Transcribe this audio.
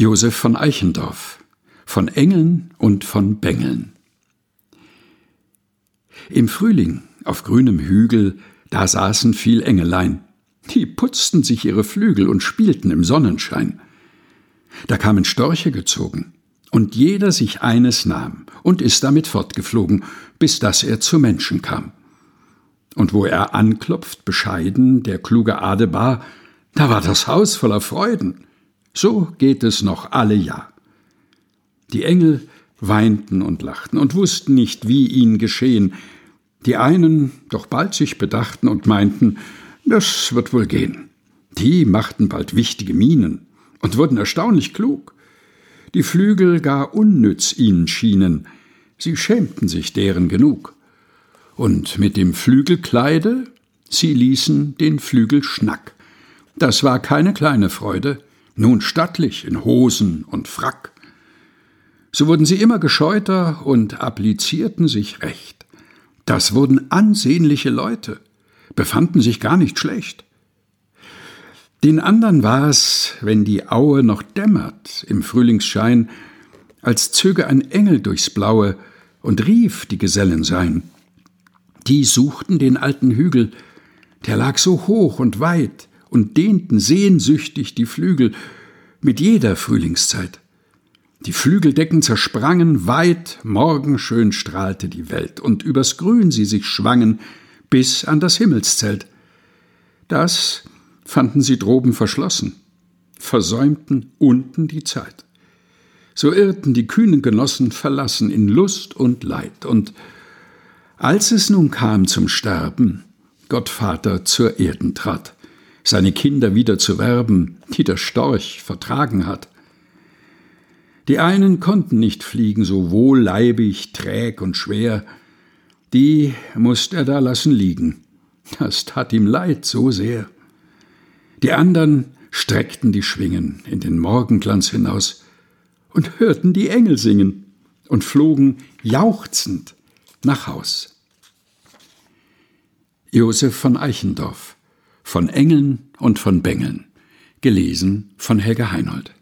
Josef von Eichendorff von Engeln und von Bengeln. Im Frühling auf grünem Hügel, da saßen viel Engelein, die putzten sich ihre Flügel und spielten im Sonnenschein. Da kamen Störche gezogen, und jeder sich eines nahm und ist damit fortgeflogen, bis dass er zu Menschen kam. Und wo er anklopft, bescheiden, der kluge Adebar, da war das Haus voller Freuden. So geht es noch alle Jahr. Die Engel weinten und lachten und wussten nicht, wie ihnen geschehen. Die einen doch bald sich bedachten und meinten, das wird wohl gehen. Die machten bald wichtige Mienen und wurden erstaunlich klug. Die Flügel gar unnütz ihnen schienen, sie schämten sich deren genug. Und mit dem Flügelkleide, sie ließen den Flügelschnack. Das war keine kleine Freude, nun stattlich in Hosen und Frack. So wurden sie immer gescheuter und applizierten sich recht. Das wurden ansehnliche Leute, befanden sich gar nicht schlecht. Den andern war es, wenn die Aue noch dämmert im Frühlingsschein, als zöge ein Engel durchs Blaue und rief, die Gesellen seien. Die suchten den alten Hügel, der lag so hoch und weit und dehnten sehnsüchtig die Flügel mit jeder Frühlingszeit. Die Flügeldecken zersprangen, weit morgenschön strahlte die Welt, und übers Grün sie sich schwangen, bis an das Himmelszelt. Das fanden sie droben verschlossen, versäumten unten die Zeit. So irrten die kühnen Genossen verlassen in Lust und Leid, und als es nun kam zum Sterben, Gottvater zur Erden trat, seine Kinder wieder zu werben, die der Storch vertragen hat. Die einen konnten nicht fliegen, so wohlleibig, träg und schwer, die musst er da lassen liegen. Das tat ihm leid so sehr. Die andern streckten die Schwingen in den Morgenglanz hinaus und hörten die Engel singen und flogen jauchzend nach Haus. Josef von Eichendorff von Engeln und von Bengeln. Gelesen von Helga Heinold